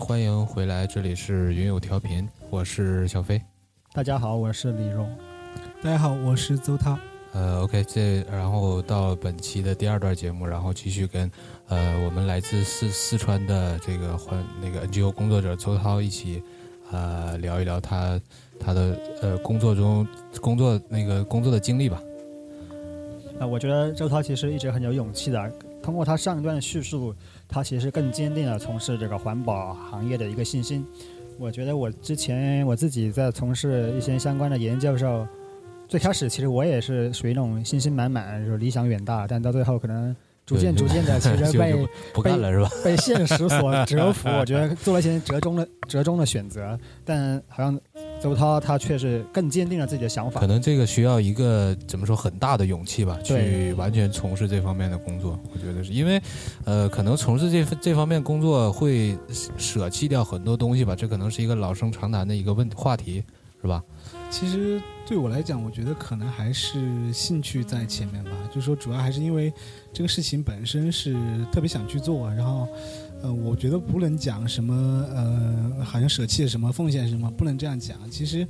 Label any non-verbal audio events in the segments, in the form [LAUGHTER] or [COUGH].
欢迎回来，这里是云友调频，我是小飞。大家好，我是李荣。大家好，我是邹涛。呃，OK，这然后到本期的第二段节目，然后继续跟呃我们来自四四川的这个环那个 NGO 工作者邹涛一起呃聊一聊他他的呃工作中工作那个工作的经历吧。啊，我觉得周涛其实一直很有勇气的。通过他上一段的叙述，他其实更坚定了从事这个环保行业的一个信心。我觉得我之前我自己在从事一些相关的研究的时候，最开始其实我也是属于那种信心满满、就是理想远大，但到最后可能逐渐逐渐的，其实被 [LAUGHS] 不干了是吧？[LAUGHS] 被现实所折服。[LAUGHS] 我觉得做了一些折中的折中的选择，但好像。邹涛他确实更坚定了自己的想法。可能这个需要一个怎么说很大的勇气吧，去完全从事这方面的工作。我觉得是因为，呃，可能从事这这方面工作会舍弃掉很多东西吧。这可能是一个老生常谈的一个问话题，是吧？其实对我来讲，我觉得可能还是兴趣在前面吧。就是说，主要还是因为这个事情本身是特别想去做，然后。呃，我觉得不能讲什么，呃，好像舍弃什么、奉献什么，不能这样讲。其实，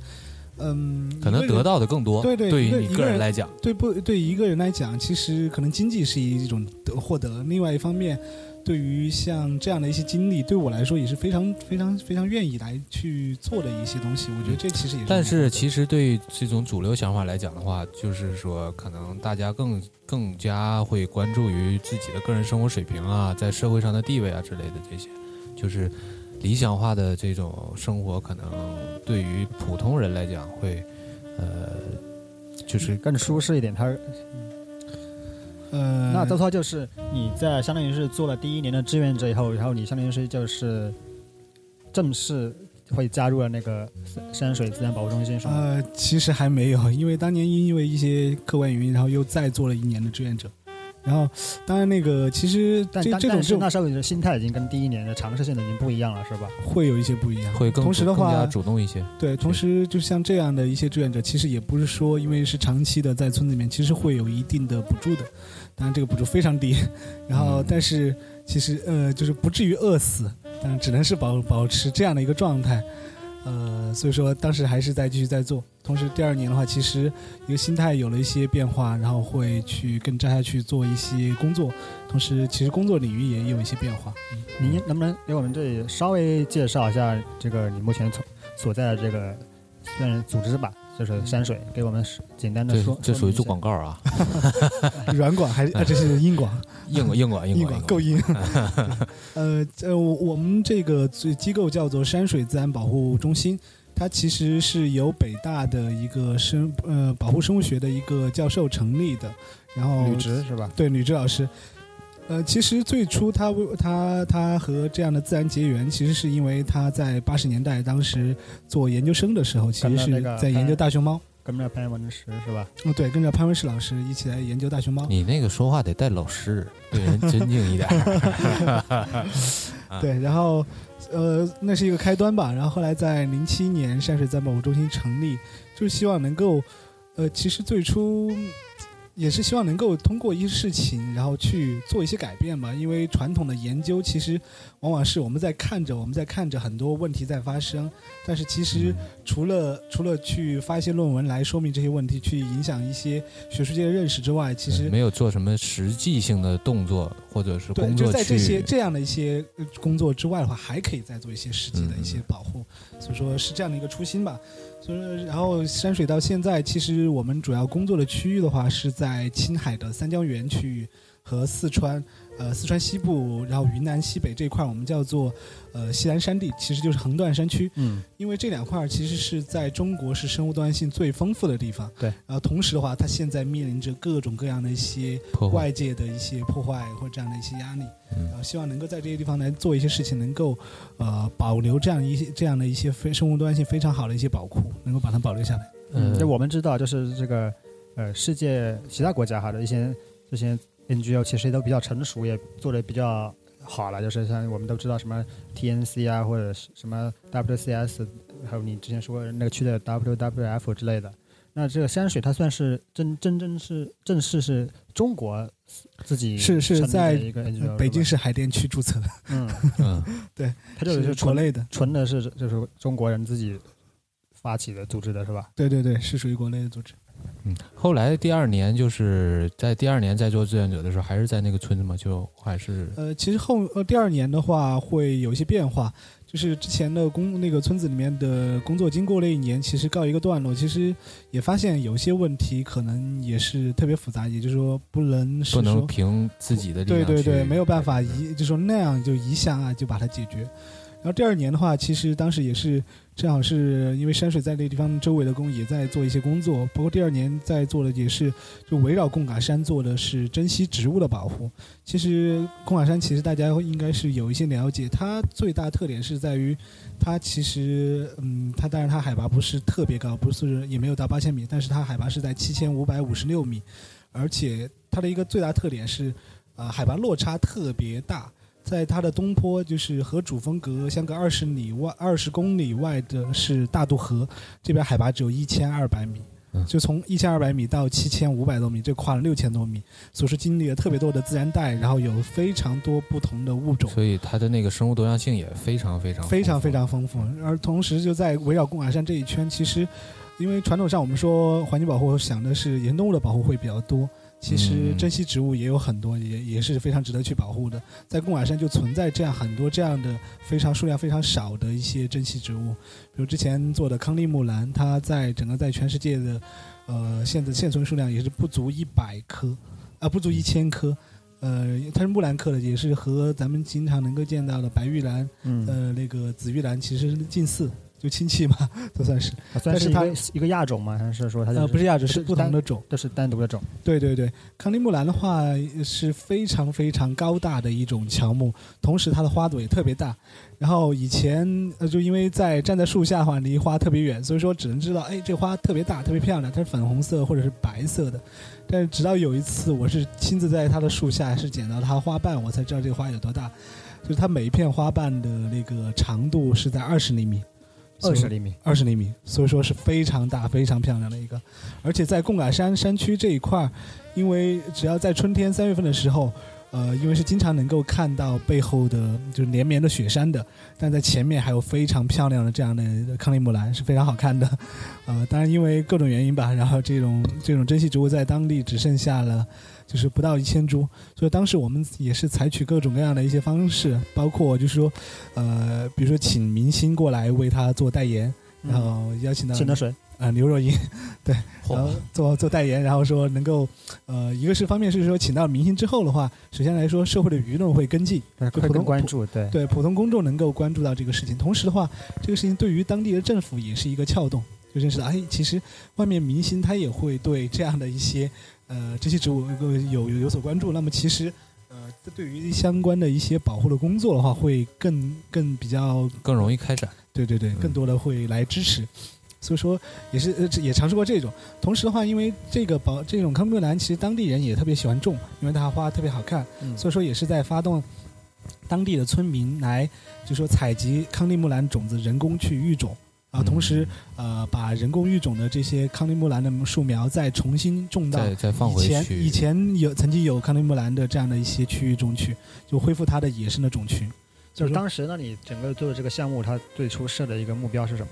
嗯，可能得到的更多。对对，对于你个人来讲，对不？对一个人来讲，其实可能经济是一种得获得。另外一方面。对于像这样的一些经历，对我来说也是非常非常非常愿意来去做的一些东西。我觉得这其实也是。但是，其实对这种主流想法来讲的话，就是说，可能大家更更加会关注于自己的个人生活水平啊，在社会上的地位啊之类的这些，就是理想化的这种生活，可能对于普通人来讲会，呃，就是更舒适一点。他。呃，那周涛就是你在相当于是做了第一年的志愿者以后，然后你相当于是就是正式会加入了那个山水自然保护中心，是吗？呃，其实还没有，因为当年因为一些客观原因，然后又再做了一年的志愿者。然后，当然那个其实这这种那时候你的心态已经跟第一年的尝试性的已经不一样了，是吧？会有一些不一样，会更同时的话更加主动一些。对，同时就像这样的一些志愿者，其实也不是说因为是长期的在村子里面，其实会有一定的补助的。当然这个补助非常低，然后但是其实呃就是不至于饿死，但只能是保保持这样的一个状态。呃，所以说当时还是在继续在做，同时第二年的话，其实一个心态有了一些变化，然后会去更扎下去做一些工作，同时其实工作领域也有一些变化。嗯您能不能给我们这里稍微介绍一下这个你目前所所在的这个算是组织吧？就是山水，给我们简单的说，这属于做广告啊，[LAUGHS] 软广还是啊？这是 [LAUGHS] 硬广，硬广，硬广，硬广，够硬。[LAUGHS] 呃呃，我们这个机构叫做山水自然保护中心，它其实是由北大的一个生呃保护生物学的一个教授成立的，然后吕植是吧？对，吕植老师。呃，其实最初他他他和这样的自然结缘，其实是因为他在八十年代当时做研究生的时候，其实是在研究大熊猫，跟着潘文石是吧？嗯，对，跟着潘文石老师一起来研究大熊猫。你那个说话得带老师，对人 [LAUGHS] 尊敬一点。对，然后呃，那是一个开端吧。然后后来在零七年山水自然保护中心成立，就是希望能够，呃，其实最初。也是希望能够通过一些事情，然后去做一些改变吧。因为传统的研究其实往往是我们在看着，我们在看着很多问题在发生，但是其实除了除了去发一些论文来说明这些问题，去影响一些学术界的认识之外，其实没有做什么实际性的动作或者是工作。就在这些这样的一些工作之外的话，还可以再做一些实际的一些保护。所以说是这样的一个初心吧。然后山水到现在，其实我们主要工作的区域的话，是在青海的三江源区域和四川。呃，四川西部，然后云南西北这块，我们叫做呃西南山地，其实就是横断山区。嗯，因为这两块其实是在中国是生物多样性最丰富的地方。对。然后同时的话，它现在面临着各种各样的一些外界的一些破坏或这样的一些压力。嗯。然后希望能够在这些地方来做一些事情，能够呃保留这样一些这样的一些非生物多样性非常好的一些宝库，能够把它保留下来。嗯。就我们知道，就是这个呃世界其他国家哈的一些这些。NGO 其实都比较成熟，也做的比较好了。就是像我们都知道什么 TNC 啊，或者是什么 WCS，还有你之前说那个区的 WWF 之类的。那这个山水它算是真真正是正式是中国自己是是在北京市海淀区注册的，嗯，[LAUGHS] 嗯，它这个是国纯类的，纯的是就是中国人自己发起的组织的是吧？对对对，是属于国内的组织。嗯，后来第二年就是在第二年在做志愿者的时候，还是在那个村子嘛，就还是呃，其实后呃第二年的话会有一些变化，就是之前的工那个村子里面的工作，经过了一年，其实告一个段落，其实也发现有些问题可能也是特别复杂，也就是说不能是不能凭自己的力量对对对，没有办法一就说那样就一下啊就把它解决。然后第二年的话，其实当时也是正好是因为山水在那个地方周围的工也在做一些工作，包括第二年在做的也是就围绕贡嘎山做的是珍稀植物的保护。其实贡嘎山其实大家应该是有一些了解，它最大特点是在于它其实嗯，它当然它海拔不是特别高，不是也没有到八千米，但是它海拔是在七千五百五十六米，而且它的一个最大特点是，呃，海拔落差特别大。在它的东坡，就是和主峰隔相隔二十里外、二十公里外的是大渡河，这边海拔只有一千二百米嗯，就从一千二百米到七千五百多米，这跨了六千多米，所以说经历了特别多的自然带，然后有非常多不同的物种，所以它的那个生物多样性也非常非常非常非常丰富。而同时就在围绕贡嘎山这一圈，其实因为传统上我们说环境保护想的是野生动物的保护会比较多。其实嗯珍稀植物也有很多，也也是非常值得去保护的。在贡嘎山就存在这样很多这样的非常数量非常少的一些珍稀植物，比如之前做的康利木兰，它在整个在全世界的，呃，现在现存数量也是不足一百棵，啊、不足一千棵。呃，它是木兰科的，也是和咱们经常能够见到的白玉兰，嗯，呃，那个紫玉兰其实近似，就亲戚嘛，[LAUGHS] 都算是。它算是一但个一个亚种嘛？还是说它就呃，不是亚种，是是不同的种。这是单独的种？对对对，康利木兰的话是非常非常高大的一种乔木，同时它的花朵也特别大。然后以前呃，就因为在站在树下的话，离花特别远，所以说只能知道，哎，这花特别大，特别漂亮，它是粉红色或者是白色的。但是直到有一次，我是亲自在它的树下是捡到它花瓣，我才知道这个花有多大。就是它每一片花瓣的那个长度是在二十厘米，二十厘米。二十厘米，所以说是非常大、非常漂亮的一个。而且在贡嘎山山区这一块儿，因为只要在春天三月份的时候，呃，因为是经常能够看到背后的就是连绵的雪山的，但在前面还有非常漂亮的这样的康利木兰，是非常好看的。呃，当然因为各种原因吧，然后这种这种珍稀植物在当地只剩下了。就是不到一千株，所以当时我们也是采取各种各样的一些方式，包括就是说，呃，比如说请明星过来为他做代言，然后邀请到请的谁？啊、刘若英，对，然后做做代言，然后说能够，呃，一个是方面是说请到明星之后的话，首先来说社会的舆论会跟进，会普通更关注，对，对普通公众能够关注到这个事情，同时的话，这个事情对于当地的政府也是一个撬动，就认识到，哎，其实外面明星他也会对这样的一些，呃，这些植物有有有所关注，那么其实。呃，这对于相关的一些保护的工作的话，会更更比较更容易开展。对对对，嗯更多的会来支持。所以说也是呃这也尝试过这种。同时的话，因为这个保这种康木兰，其实当地人也特别喜欢种，因为它花特别好看，嗯所以说也是在发动当地的村民来，就说采集康利木兰种子，人工去育种。啊，同时，呃，把人工育种的这些康利木兰的树苗再重新种到再再放回以前去，以前有曾经有康利木兰的这样的一些区域中去，就恢复它的野生的种群。就是当时，那你整个做的这个项目，它最初设的一个目标是什么？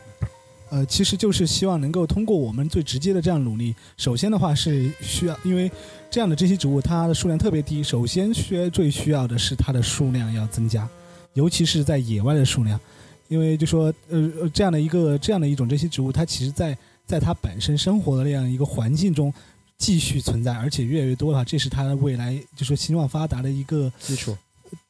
呃，其实就是希望能够通过我们最直接的这样努力，首先的话是需要，因为这样的这些植物它的数量特别低，首先需最需要的是它的数量要增加，尤其是在野外的数量，因为就说呃呃这样的一个这样的一种这些植物，它其实在在它本身生活的那样一个环境中继续存在，而且越来越多的话，这是它的未来就说兴旺发达的一个基础？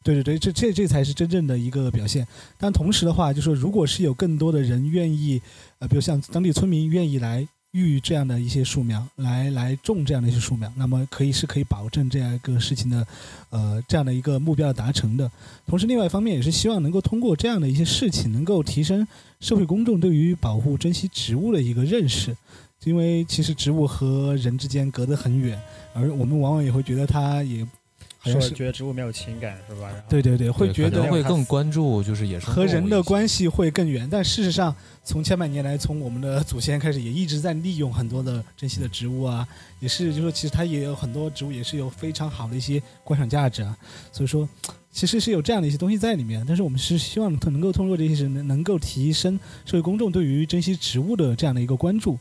对对对，这这这才是真正的一个表现。但同时的话，就说如果是有更多的人愿意，呃，比如像当地村民愿意来育这样的一些树苗，来来种这样的一些树苗，那么可以是可以保证这样一个事情的，呃，这样的一个目标的达成的。同时，另外一方面也是希望能够通过这样的一些事情，能够提升社会公众对于保护珍稀植物的一个认识。因为其实植物和人之间隔得很远，而我们往往也会觉得它也好像是说觉得植物没有情感是吧？对对对，会觉得会更关注就是野生和人的关系会更远。但事实上，从千百年来，从我们的祖先开始，也一直在利用很多的珍稀的植物啊，也是就说其实它也有很多植物也是有非常好的一些观赏价值啊。所以说，其实是有这样的一些东西在里面。但是我们是希望能够通过这些是能能够提升社会公众对于珍稀植物的这样的一个关注。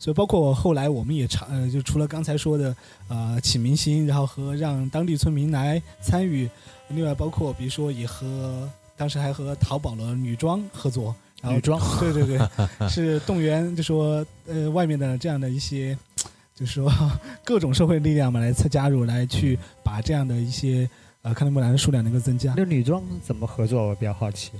所以包括后来我们也尝呃，就除了刚才说的呃请明星，然后和让当地村民来参与，另外包括比如说也和当时还和淘宝的女装合作，然后女装对对 [LAUGHS] 对，[LAUGHS] 是动员就说呃外面的这样的一些，就是说各种社会力量嘛来加入来去把这样的一些呃康宁木兰的数量能够增加。那女装怎么合作？我比较好奇。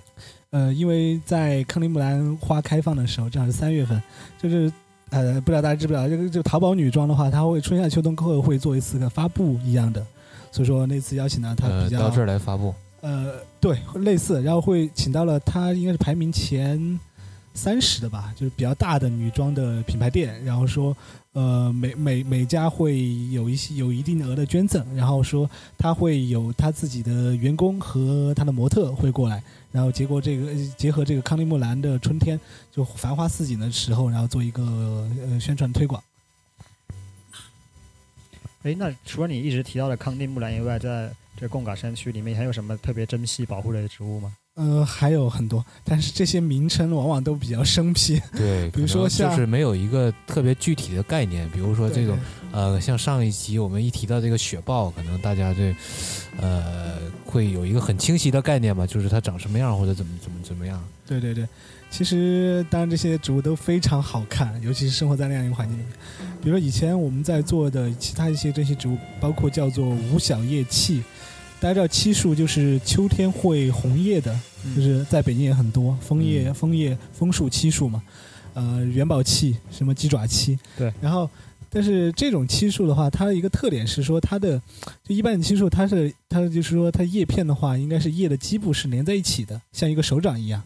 呃，因为在康宁木兰花开放的时候，正好是三月份，就是呃，不知道大家知不知道，这个就淘宝女装的话，它会春夏秋冬后会做一次个发布一样的，所以说那次邀请呢，它呃比较、到这儿来发布，呃，对，类似，然后会请到了她应该是排名前三十的吧，就是比较大的女装的品牌店，然后说，呃，每每每家会有一些有一定额的捐赠，然后说他会有他自己的员工和他的模特会过来，然后结果这个结合这个康定木兰的春天就繁花似锦的时候，然后做一个呃宣传推广。哎，那除了你一直提到的康定木兰以外，在这贡嘎山区里面还有什么特别珍稀保护类的植物吗？呃，还有很多，但是这些名称往往都比较生僻。对，[LAUGHS] 比如说像就是没有一个特别具体的概念，比如说这种呃，像上一集我们一提到这个雪豹，可能大家对呃会有一个很清晰的概念吧，就是它长什么样或者怎么怎么怎么样。对对对，其实当然这些植物都非常好看，尤其是生活在那样一个环境里面。比如说以前我们在做的其他一些珍稀植物，包括叫做五小叶漆，大家知道漆树就是秋天会红叶的，就是在北京也很多枫叶、嗯枫叶、枫树、漆树嘛，呃，元宝漆、什么鸡爪漆，对，然后。但是这种漆树的话，它的一个特点是说，它的就一般的漆树，它是它就是说，它叶片的话，应该是叶的基部是连在一起的，像一个手掌一样。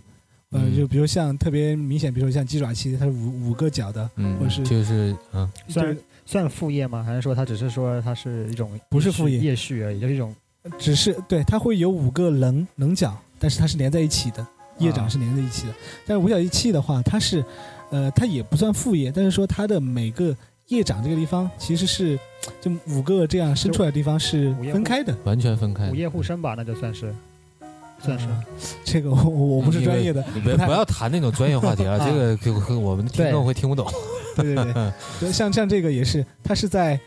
呃，嗯就比如像特别明显，比如说像鸡爪漆，它是五五个角的，嗯，或者是就是嗯，算算副叶吗？还是说它只是说它是一种不是副叶叶序而已，就是一种只是对它会有五个棱棱角，但是它是连在一起的，叶掌是连在一起的。但是五角叶器的话，它是呃，它也不算副叶，但是说它的每个叶掌这个地方其实是就五个这样伸出来的地方是分开的。完全分开五。叶互生吧，那就算是算是。呃这个我我我不是专业的，[LAUGHS] 你别不要谈那种专业话题了，啊 [LAUGHS] 这个可可我们听众会听不懂。对对对，对像像这个也是，它是在，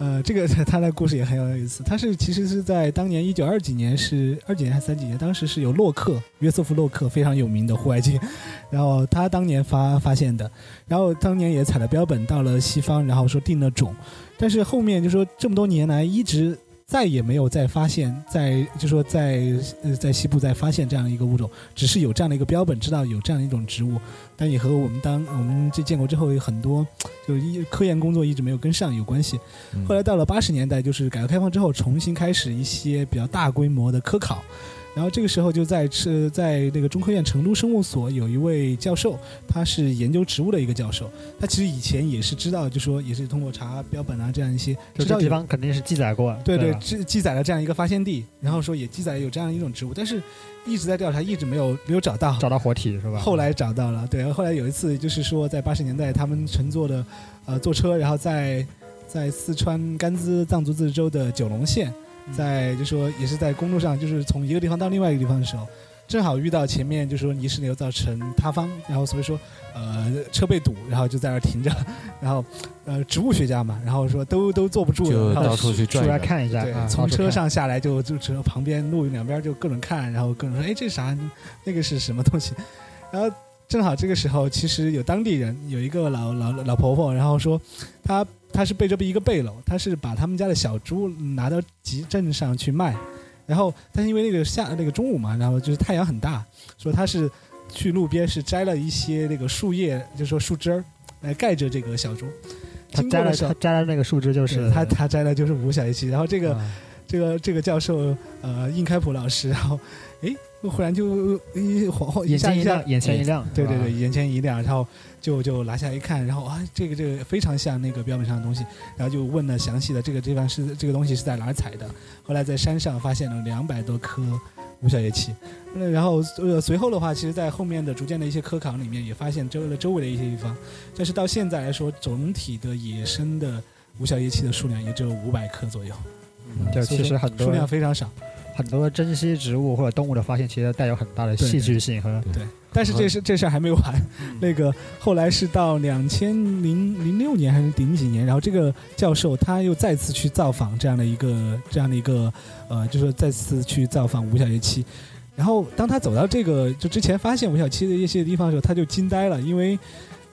呃，这个 [LAUGHS] 他的故事也很有意思。他是其实是在当年一九二几年是二几年还是三几年，当时是有洛克约瑟夫洛克非常有名的户外界，[LAUGHS] 然后他当年发发现的，然后当年也采了标本到了西方，然后说定了种，但是后面就说这么多年来一直。再也没有再发现，在就说在呃在西部再发现这样一个物种，只是有这样的一个标本，知道有这样一种植物，但也和我们当我们这建国之后有很多就一科研工作一直没有跟上有关系。嗯后来到了八十年代，就是改革开放之后，重新开始一些比较大规模的科考。然后这个时候就在是在那个中科院成都生物所有一位教授，他是研究植物的一个教授。他其实以前也是知道，就说也是通过查标本啊这样一些，知道地方肯定是记载过，对对吧记记载了这样一个发现地，然后说也记载有这样一种植物，但是一直在调查，一直没有没有找到。找到活体是吧？后来找到了，对，后来有一次就是说，在八十年代，他们乘坐的，呃，坐车，然后在在四川甘孜藏族自治州的九龙县，在就说也是在公路上，就是从一个地方到另外一个地方的时候，正好遇到前面就说泥石流造成塌方，然后所以说呃车被堵，然后就在那儿停着，[LAUGHS] 然后呃植物学家嘛，然后说都都坐不住了，然后就到处去转出。来看一下，对啊，从车上下来就就车旁边路两边就各种看，然后各种说，哎，这是啥？那个是什么东西？[LAUGHS] 然后正好这个时候，其实有当地人有一个老老老婆婆，然后说她她是背着一个背篓，他是把他们家的小猪拿到集镇上去卖，然后但是因为那个下那个中午嘛，然后就是太阳很大，说他是去路边是摘了一些那个树叶，就说树枝儿来盖着这个小猪。他摘了他，摘了那个树枝，就是他他摘的就是五小叶漆，然后这个、啊。这个这个教授呃应开普老师，然后诶忽然就一晃晃一下一下眼前一亮，，眼前一亮，对对对，，眼前一亮，然后就就拿下来一看，然后啊，这个这个非常像那个标本上的东西，然后就问了详细的这个地方是这个东西是在哪儿采的，后来在山上发现了两百多颗无小叶槭。那，然后呃随后的话，其实在后面的逐渐的一些科考里面也发现周了周围的一些地方，但是到现在来说，总体的野生的无小叶槭的数量也只有五百颗左右，就所以说其实很多数量非常少。很多珍稀植物或者动物的发现，其实带有很大的戏剧性和对，但是这事这事儿还没完，那个后来是到两千零零六年还是零几年，然后这个教授他又再次去造访这样的一个这样的一个呃，就是再次去造访吴小叶漆，然后当他走到这个就之前发现吴小七的一些地方的时候，他就惊呆了，因为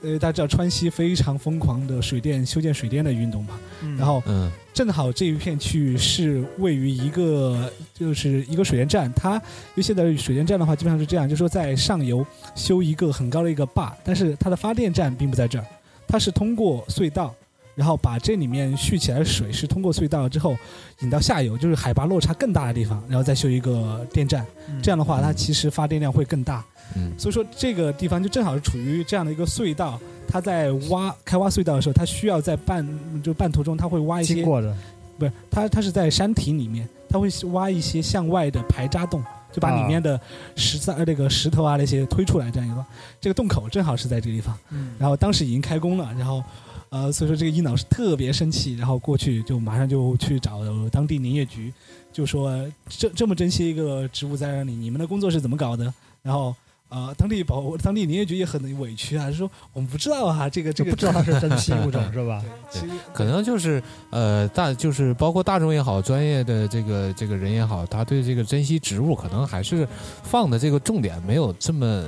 呃大家知道川西非常疯狂的水电修建水电的运动嘛，然后嗯。正好这一片区域是位于一个就是一个水电站，它因为现在水电站的话基本上是这样，就是说在上游修一个很高的一个坝，但是它的发电站并不在这儿，它是通过隧道，然后把这里面蓄起来的水是通过隧道之后引到下游，就是海拔落差更大的地方，然后再修一个电站，这样的话它其实发电量会更大。嗯所以说这个地方就正好是处于这样的一个隧道，它在挖开挖隧道的时候，它需要在半就半途中它会挖一些经过的，不是，它它是在山体里面，它会挖一些向外的排渣洞，就把里面的石子、呃那个石头啊那些推出来，这样一个这个洞口正好是在这个地方。嗯然后当时已经开工了，然后呃，所以说这个伊老师特别生气，然后过去就马上就去找当地林业局，就说这这么珍惜一个植物在那里，你们的工作是怎么搞的？然后。呃，当地保当地林业局也很委屈啊，说我们不知道啊，这个这个就不知道 [LAUGHS] 它是珍稀物种是吧？其实可能就是呃大就是包括大众也好，专业的这个这个人也好，他对这个珍稀植物可能还是放的这个重点没有这么，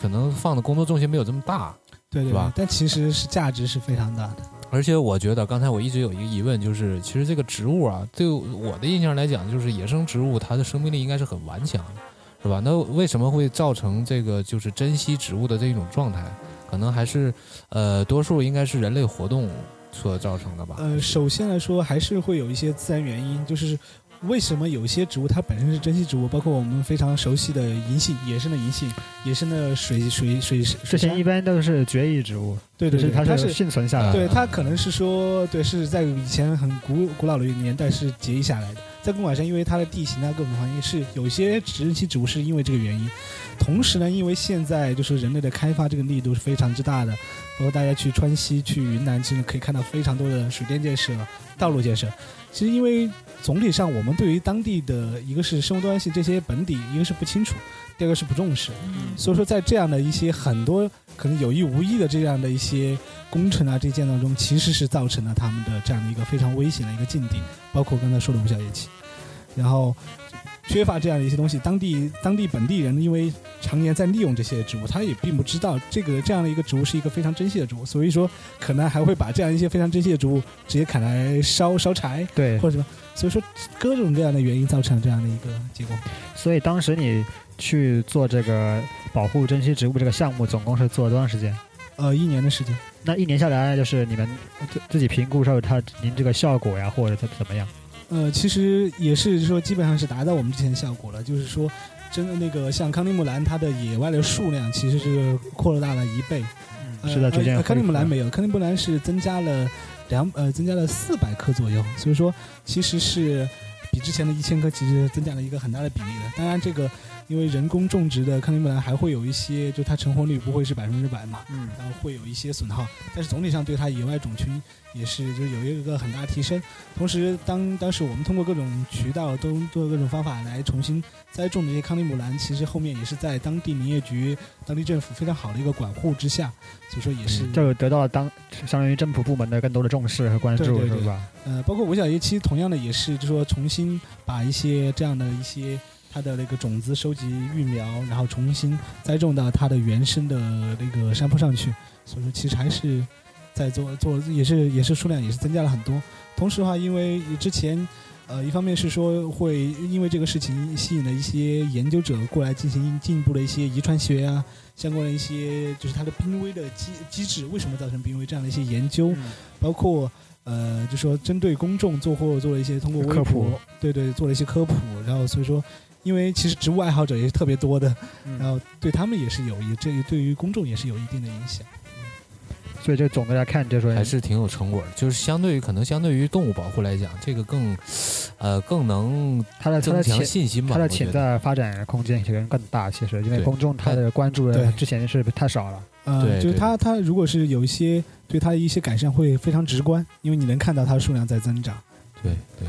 可能放的工作重心没有这么大。对对吧，但其实是价值是非常大的。而且我觉得，刚才我一直有一个疑问，就是其实这个植物啊，对我的印象来讲，就是野生植物它的生命力应该是很顽强的，是吧？那为什么会造成这个就是珍稀植物的这种状态？可能还是呃，多数应该是人类活动所造成的吧？呃，首先来说，还是会有一些自然原因，就是为什么有些植物它本身是珍稀植物，包括我们非常熟悉的银杏，野生的银杏，野生的水水水水杉之前一般都是绝育植物，对对对，就是它是幸存下来的。对它可能是说对是在以前很古古老的年代是结义下来的，在贡晚山因为它的地形啊各种环境是有些珍稀植物是因为这个原因，同时呢，因为现在就是人类的开发这个力度是非常之大的，包括大家去川西、去云南，其实可以看到非常多的水电建设、道路建设。其实因为总体上我们对于当地的一个是生物多样性这些本底，一个是不清楚，第二个是不重视。所以说在这样的一些很多可能有意无意的这样的一些工程啊这些建造中，其实是造成了他们的这样的一个非常危险的一个境地，包括刚才说的五小夜骑，然后。缺乏这样的一些东西，当地当地本地人因为常年在利用这些植物，他也并不知道这个这样的一个植物是一个非常珍惜的植物，所以说可能还会把这样一些非常珍惜的植物直接砍来烧烧柴对或者什么，所以说各种各样的原因造成了这样的一个结果。所以当时你去做这个保护珍稀植物这个项目，总共是做了多长时间？呃，一年的时间，那一年下来，就是你们自自己评估之后，它您这个效果呀，或者它怎么样？呃，其实也是说基本上是达到我们之前的效果了，就是说，真的那个像康利木兰，它的野外的数量其实是扩大了一倍。呃是在逐渐呃康尼恢复木兰没有，康利木兰是增加了两呃增加了四百克左右，所以说其实是比之前的一千克其实增加了一个很大的比例的。当然，这个因为人工种植的康尼木兰还会有一些，就它成活率不会是百分之百嘛，嗯，然后会有一些损耗，但是总体上对它野外种群也是就是有一个很大提升。同时当当时我们通过各种渠道都做各种方法来重新栽种这些康尼姆兰，其实后面也是在当地林业局、当地政府非常好的一个管护之下，所以说也是、就得到了当相当于政府部门的更多的重视和关注，对对对是吧？呃，包括五小叶期同样的也是，就说重新把一些这样的一些它的那个种子收集育苗，然后重新栽种到它的原生的那个山坡上去。所以说，其实还是在做做，也是也是数量也是增加了很多。同时的话，因为之前。呃，一方面是说会因为这个事情吸引了一些研究者过来进行进一步的一些遗传学啊，相关的一些就是它的濒危的机机制为什么造成濒危这样的一些研究，嗯包括呃，就说针对公众做或做了一些通过科普，对对，做了一些科普，然后所以说因为其实植物爱好者也是特别多的，嗯然后对他们也是有一这个对于公众也是有一定的影响。所以这总的来看，就是说还是挺有成果的。就是相对于可能相对于动物保护来讲，这个更，呃，更能它的它增强信心吧。它的潜在发展空间可能更大。其实，因为公众他的关注对之前是太少了。呃，就是它它如果是有一些对它的一些改善会非常直观，因为你能看到它的数量在增长。对对，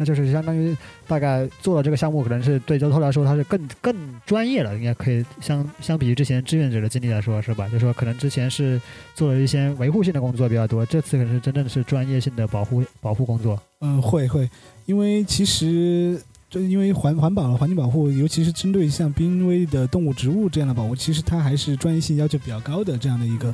那就是相当于大概做了这个项目，可能是对周透来说，它是更更专业了，应该可以相相比于之前志愿者的经历来说，是吧？就说可能之前是做了一些维护性的工作比较多，这次可能是真正的是专业性的保护保护工作。嗯，会会，因为其实就因为环环保环境保护，尤其是针对像濒危的动物、植物这样的保护，其实它还是专业性要求比较高的这样的一个。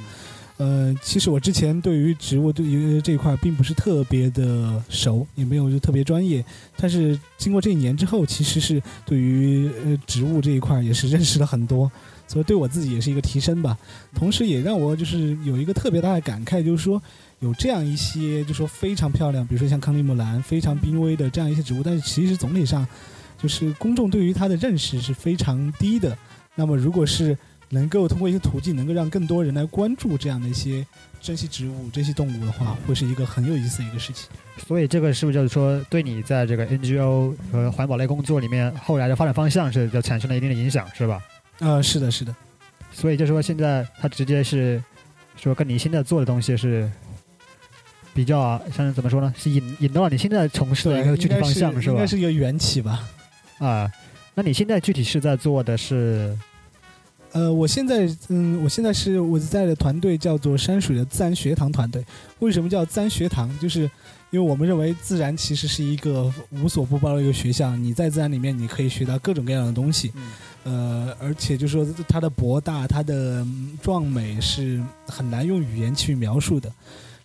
呃，其实我之前对于植物对于这一块并不是特别的熟，也没有就特别专业。但是经过这一年之后，其实是对于呃植物这一块也是认识了很多，所以对我自己也是一个提升吧。同时也让我就是有一个特别大的感慨，就是说有这样一些就是说非常漂亮，比如说像康利木兰非常濒危的这样一些植物，但是其实总体上就是公众对于它的认识是非常低的。那么如果是能够通过一些途径，能够让更多人来关注这样的一些 [LAUGHS] 珍稀植物、珍稀动物的话，会是一个很有意思的一个事情。所以这个是不是就是说，对你在这个 NGO 和环保类工作里面后来的发展方向是就产生了一定的影响，是吧？呃，是的，是的，所以就是说，现在它直接是说跟你现在做的东西是比较啊像是怎么说呢？是引引到了你现在从事的一个具体方向，是吧应该？是一个缘起吧。啊，那你现在具体是在做的是呃，我现在，嗯，我现在是我在的团队叫做山水的自然学堂团队。为什么叫自然学堂？就是因为我们认为自然其实是一个无所不包的一个学校，你在自然里面你可以学到各种各样的东西。嗯呃，而且就是说它的博大、它的嗯壮美是很难用语言去描述的。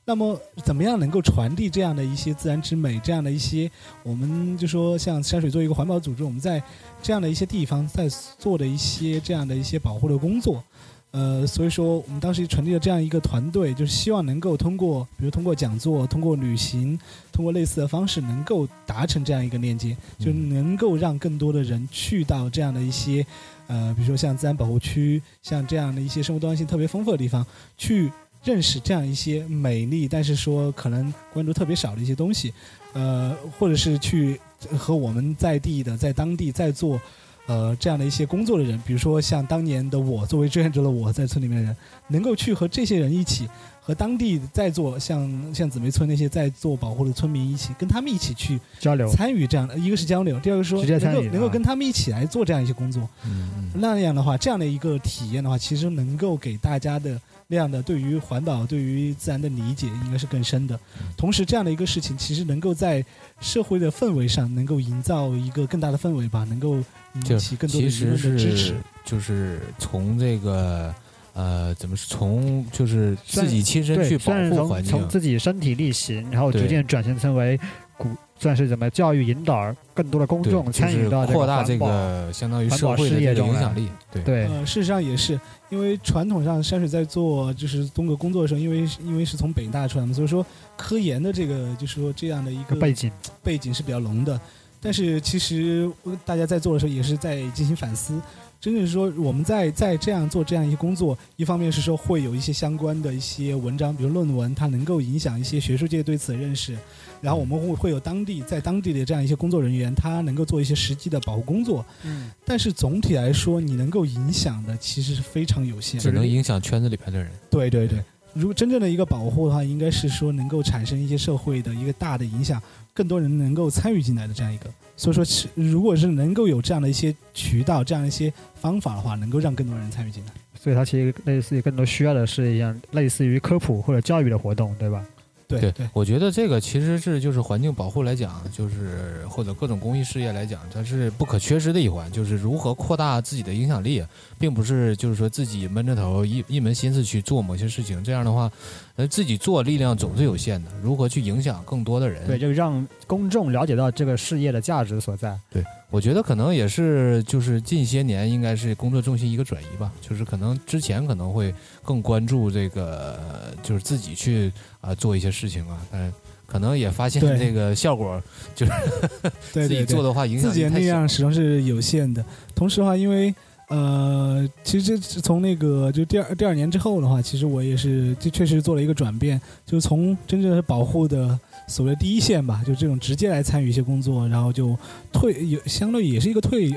那么，怎么样能够传递这样的一些自然之美，这样的一些，我们就说像山水作为一个环保组织，我们在这样的一些地方在做的一些这样的一些保护的工作，呃，所以说我们当时成立了这样一个团队，就是希望能够通过，比如通过讲座、通过旅行、通过类似的方式，能够达成这样一个链接，就能够让更多的人去到这样的一些，呃，比如说像自然保护区，像这样的一些生物多样性特别丰富的地方，去认识这样一些美丽，但是说可能关注特别少的一些东西，呃，或者是去和我们在地的在当地在做。呃，这样的一些工作的人，比如说像当年的我，作为志愿者的我在村里面的人，能够去和这些人一起，和当地在做像像紫梅村那些在做保护的村民一起，跟他们一起去交流，参与这样的，一个是交流，第二个说能够能够啊。跟他们一起来做这样一些工作，嗯嗯，那样的话，这样的一个体验的话，其实能够给大家的那样的对于环保、对于自然的理解，应该是更深的。同时，这样的一个事情，其实能够在社会的氛围上，能够营造一个更大的氛围吧，能够引起更多的其舆论的支持。就是从这个呃，怎么是从就是自己亲身，去保护环境从，自己身体力行，然后逐渐转型成为鼓，算是怎么教育引导更多的公，众参与到扩大这个相当于环保社会的这个事业中来影响力，对对呃，事实上也是，因为传统上山水在做就是东哥工作的时候，因为因为是从北大出来嘛，所以说科研的这个就是说这样的一个背景，背景是比较浓的。但是其实呃大家在做的时候也是在进行反思，真正是说我们在在这样做这样一些工作，一方面是说会有一些相关的一些文章，比如论文，它能够影响一些学术界对此的认识。然后我们会会有当地在当地的这样一些工作人员，他能够做一些实际的保护工作。嗯，但是总体来说，你能够影响的其实是非常有限。只能影响圈子里边的人。对对对，如果真正的一个保护的话，应该是说能够产生一些社会的一个大的影响，更多人能够参与进来的这样一个。所以说，是如果是能够有这样的一些渠道、这样一些方法的话，能够让更多人参与进来。所以它其实类似于更多需要的是一样类似于科普或者教育的活动，对吧？对对，我觉得这个其实是就是环境保护来讲，就是或者各种公益事业来讲，它是不可缺失的一环。就是如何扩大自己的影响力，并不是就是说自己闷着头一一门心思去做某些事情。这样的话，呃，自己做力量总是有限的。如何去影响更多的人？对，就让公众了解到这个事业的价值所在。对我觉得可能也是，就是近些年应该是工作重心一个转移吧，就是可能之前可能会更关注这个，呃就是自己去啊、做一些事情啊，但可能也发现这个效果，对对对 [LAUGHS] 自己做，的话影响自己的力量始终是有限的。同时的话，因为呃，其实这从那个就第二第二年之后的话，其实我也是就确实做了一个转变，就是从真正是保护的所谓第一线吧，就这种直接来参与一些工作，然后就退有相对也是一个退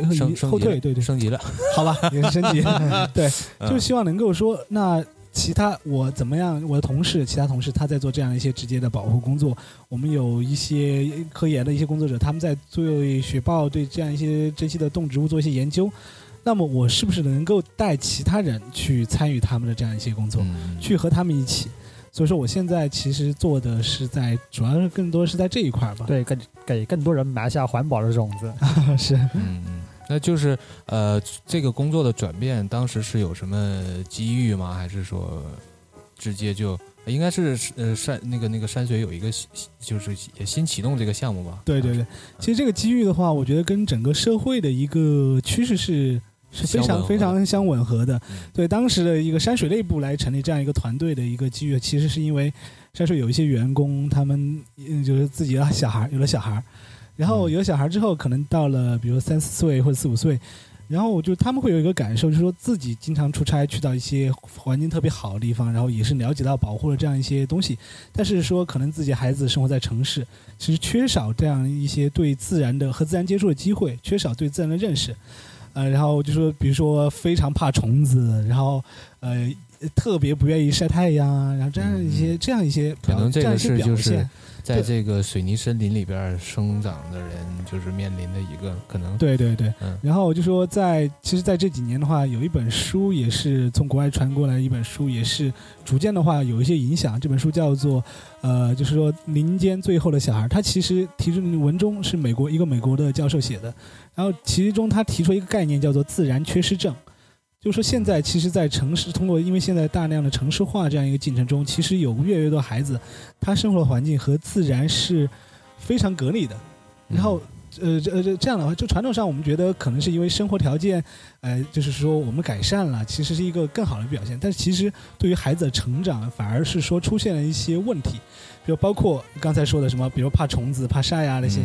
后退，对对，升级了，好吧，也是升级，[LAUGHS] 对，嗯就希望能够说那。其他我怎么样？我的同事，其他同事他在做这样一些直接的保护工作。我们有一些科研的一些工作者，他们在做雪豹对这样一些珍稀的动植物做一些研究。那么我是不是能够带其他人去参与他们的这样一些工作，嗯去和他们一起？所以说，我现在其实做的是在，主要是更多是在这一块儿吧。对，给给更多人埋下环保的种子。[LAUGHS] 是。嗯嗯，那就是呃，这个工作的转变，当时是有什么机遇吗？还是说直接就应该是呃山那个那个山水有一个新就是也新启动这个项目吧？对对对，其实这个机遇的话，我觉得跟整个社会的一个趋势是是非常非常相吻合的。嗯。对当时的一个山水内部来成立这样一个团队的一个机遇，其实是因为山水有一些员工，他们嗯就是自己的小孩有了小孩，然后嗯。有了小孩之后，可能到了比如三四岁或者四五岁。然后就他们会有一个感受，就是说自己经常出差去到一些环境特别好的地方，然后也是了解到保护了这样一些东西，但是说可能自己孩子生活在城市，其实缺少这样一些对自然的和自然接触的机会，缺少对自然的认识，呃，然后就说比如说非常怕虫子，然后呃特别不愿意晒太阳啊，然后这样一些、嗯这样一些可能这个就是现在这个水泥森林里边生长的人，就是面临的一个可能。对对对，嗯然后我就说在，其实在这几年的话，有一本书也是从国外传过来一本书，也是逐渐的话有一些影响。这本书叫做，呃，就是说林间最后的小孩。他其实提出的文中是美国一个美国的教授写的，然后其中他提出一个概念叫做自然缺失症。就是说，现在其实，在城市通过，因为现在大量的城市化这样一个进程中，其实有越来越多孩子，他生活的环境和自然是非常隔离的。嗯然后，呃，这呃这这样的话，就传统上我们觉得可能是因为生活条件，呃，就是说我们改善了，其实是一个更好的表现。但是其实对于孩子的成长，反而是说出现了一些问题，比如包括刚才说的什么，比如怕虫子、怕晒啊那些，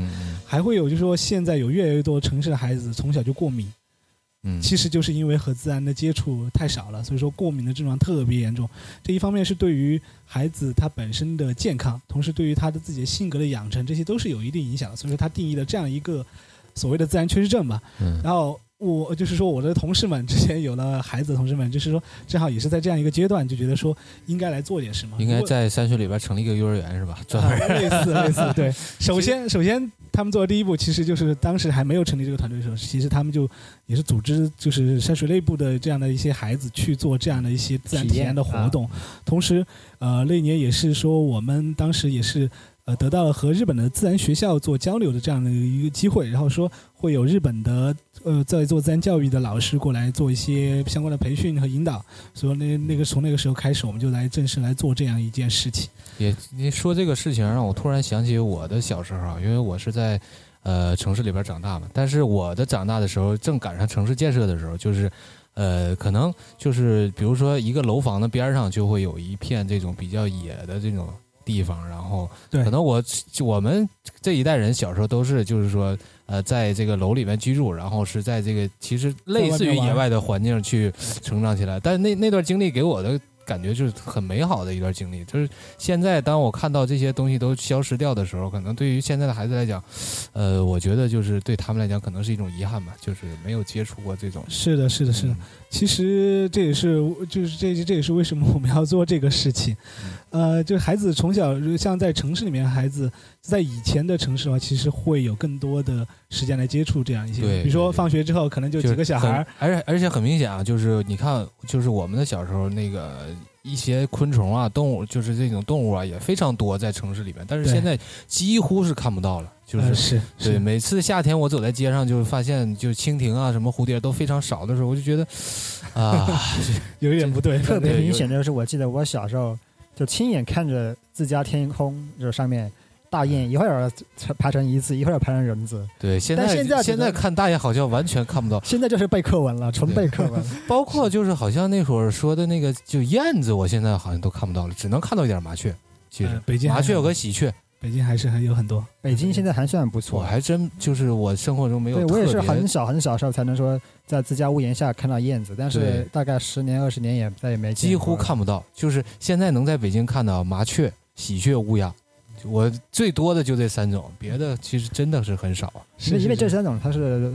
还会有就是说现在有越来越多城市的孩子从小就过敏。嗯，其实就是因为和自然的接触太少了，所以说过敏的症状特别严重。这一方面是对于孩子他本身的健康，同时对于他的自己的性格的养成，这些都是有一定影响的。所以说他定义了这样一个所谓的自然缺失症吧。嗯然后我就是说我的同事们之前有了孩子的同事们，就是说正好也是在这样一个阶段，就觉得说应该来做点什么。应该在山水里边成立一个幼儿园是吧？专啊门类似类似，对。[LAUGHS] 首先，首先他们做的第一步，其实就是当时还没有成立这个团队的时候，其实他们就也是组织就是山水内部的这样的一些孩子去做这样的一些自然体验的活动。同时，呃，那年也是说我们当时也是。呃，得到了和日本的自然学校做交流的这样的一个机会，然后说会有日本的呃在做自然教育的老师过来做一些相关的培训和引导，所以那那个从那个时候开始，我们就来正式来做这样一件事情。也你说这个事情，让我突然想起我的小时候，因为我是在呃城市里边长大嘛，但是我的长大的时候正赶上城市建设的时候，就是呃可能就是比如说一个楼房的边上就会有一片这种比较野的这种地方，然后对可能我我们这一代人小时候都是就是说呃在这个楼里面居住，然后是在这个其实类似于野外的环境去成长起来，但是那那段经历给我的。感觉就是很美好的一段经历，就是现在当我看到这些东西都消失掉的时候，可能对于现在的孩子来讲，呃，我觉得就是对他们来讲可能是一种遗憾吧，就是没有接触过这种。是的，是的，是的。嗯其实这也是，就是这这也是为什么我们要做这个事情。呃，就是孩子从小像在城市里面，孩子在以前的城市的话，其实会有更多的时间来接触这样一些，对比如说放学之后可能就就是几个小孩儿，而且而且很明显啊，就是你看，就是我们的小时候那个一些昆虫啊、动物，就是这种动物啊，也非常多在城市里面，但是现在几乎是看不到了。就是、呃是对，每次夏天我走在街上，就发现就蜻蜓啊、什么蝴蝶都非常少的时候，我就觉得啊，[LAUGHS] 有一点不 [LAUGHS] 对，特别明显的就是，我记得我小时候就亲眼看着自家天空就上面大雁一会儿排成一字，一会儿排成人字，对，现在现在现在看大雁好像完全看不到，[LAUGHS] 现在就是背课文了，纯背课文。[LAUGHS] 包括就是好像那会儿说的那个就燕子，我现在好像都看不到了，只能看到一点麻雀。其实。呃北京麻雀有和喜鹊，北北京还是很有很多。北京现在还算不错。我，还真就是我生活中没有对我也是很小很小时候才能说在自家屋檐下看到燕子，但是大概十年二十年也再也没见几乎看不到，就是现在能在北京看到麻雀、喜鹊、乌鸦，我最多的就这三种，别的其实真的是很少啊。因为因为这三种它是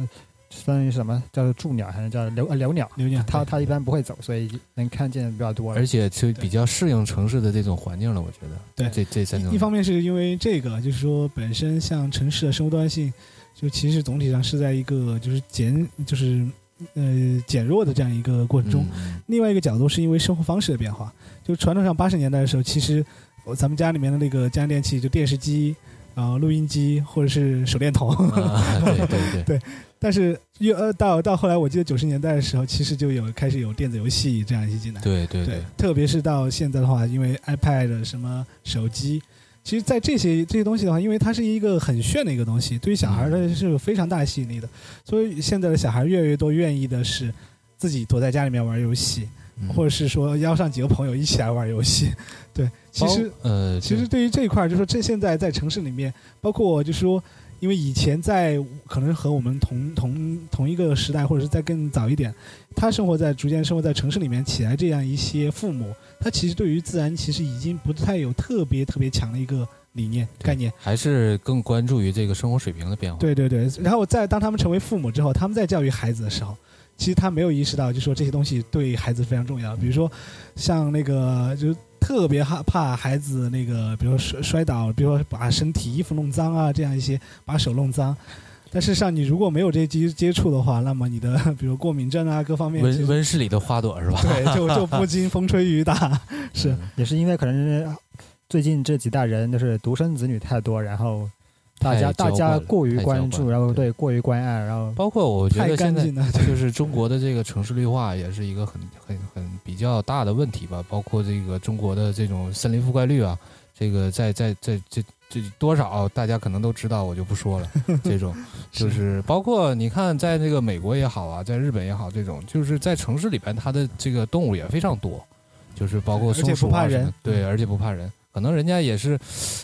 算于什么叫做驻鸟还是叫留呃留鸟，留鸟，它它一般不会走，所以能看见比较多。而且就比较适应城市的这种环境了，我觉得。对这这三种一一方面是因为这个，就是说本身像城市的生活多样性，就其实总体上是在一个就是减就是呃减弱的这样一个过程中。嗯另外一个角度是因为生活方式的变化，就传统上八十年代的时候，其实呃咱们家里面的那个家用电器，就电视机。然后录音机或者是手电筒，啊，对对对 [LAUGHS] 对但是越呃到到后来，我记得九十年代的时候，其实就有开始有电子游戏这样一些进来。对对对，特别是到现在的话，因为 iPad 什么手机，其实，在这些这些东西的话，因为它是一个很炫的一个东西，对于小孩的是有非常大的吸引力的，所以现在的小孩越来越多愿意的是自己躲在家里面玩游戏，嗯或者是说邀上几个朋友一起来玩游戏。[LAUGHS] 对，其实呃，其实对于这一块儿，就说这现在在城市里面，包括就是说，因为以前在可能和我们同同同一个时代，或者是再更早一点，他生活在逐渐生活在城市里面起来这样一些父母，他其实对于自然其实已经不太有特别特别强的一个理念概念。还是更关注于这个生活水平的变化。对对对，然后在当他们成为父母之后，他们在教育孩子的时候，其实他没有意识到，就说这些东西对孩子非常重要。比如说，像那个就特别害怕孩子那个，比如说摔摔倒，比如说把身体衣服弄脏啊，这样一些把手弄脏。但事实上，你如果没有这些接接触的话，那么你的 [LAUGHS] 比如过敏症啊，各方面温温室里的花朵是吧？对就就不经风吹雨打。[LAUGHS] 是嗯也是因为可能最近这几代人就是独生子女太多，然后大家大家过于关注，然后对。对过于关爱，然后包括我觉得现在 [LAUGHS] 就是中国的这个城市绿化也是一个很很很比较大的问题吧，包括这个中国的这种森林覆盖率啊，这个在在在这这多少大家可能都知道，我就不说了。[LAUGHS] 这种。就是包括你看，在那个美国也好啊，在日本也好，这种就是在城市里边，它的这个动物也非常多，就是包括松鼠不怕人啊什么，对，而且不怕人。可能人家也是，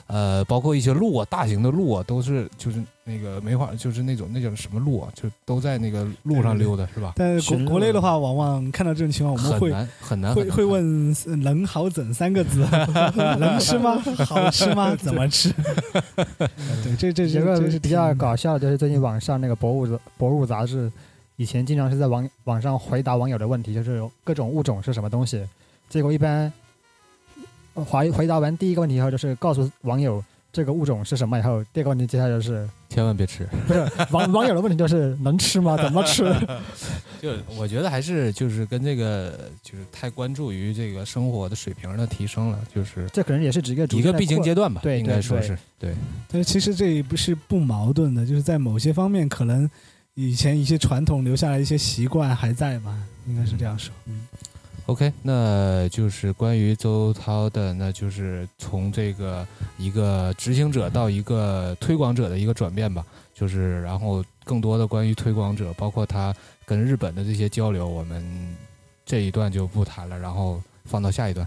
呃，包括一些鹿啊，大型的鹿啊，都是就是那个梅花，就是那种那叫什么鹿啊，就都在那个路上溜达，是吧？但是国国内的话，往往看到这种情况，我们会很难很难会会问“能好整”三个字，[LAUGHS] 能吃吗？好吃吗？怎么吃？[LAUGHS] 对，这这有这这是个比较搞笑的，就是最近网上那个博物博物杂志，以前经常是在网网上回答网友的问题，就是各种物种是什么东西，结果一般呃回回答完第一个问题以后，就是告诉网友这个物种是什么以后，第二个问题接下来就是千万别吃。不是网网友的问题就是能吃吗？怎么吃？[LAUGHS] 就我觉得还是就是跟这个就是太关注于这个生活的水平的提升了，就是这可能也是指一个逐一个必经阶段吧，对应该说是对。但是其实这也不是不矛盾的，就是在某些方面，可能以前一些传统留下来一些习惯还在吧，应该是这样说。嗯，OK，那就是关于周涛的，那就是从这个一个执行者到一个推广者的一个转变吧。就是然后更多的关于推广者，包括他跟日本的这些交流，我们这一段就不谈了，然后放到下一段。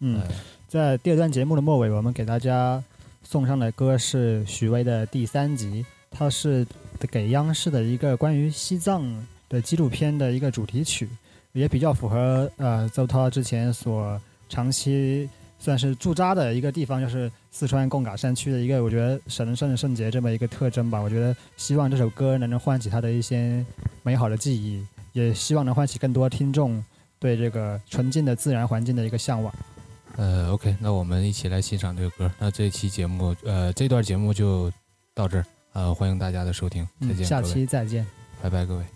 嗯，呃在第二段节目的末尾，我们给大家送上的歌是许巍的第三集，它是给央视的一个关于西藏的纪录片的一个主题曲，也比较符合呃邹涛之前所长期算是驻扎的一个地方，就是四川贡嘎山区的一个我觉得神圣圣洁这么一个特征吧。我觉得希望这首歌能能唤起他的一些美好的记忆，也希望能唤起更多听众对这个纯净的自然环境的一个向往。呃，OK，那我们一起来欣赏这个歌。那这期节目，呃，这段节目就到这儿。呃，欢迎大家的收听，再嗯，见，下期再见。拜拜，各位。「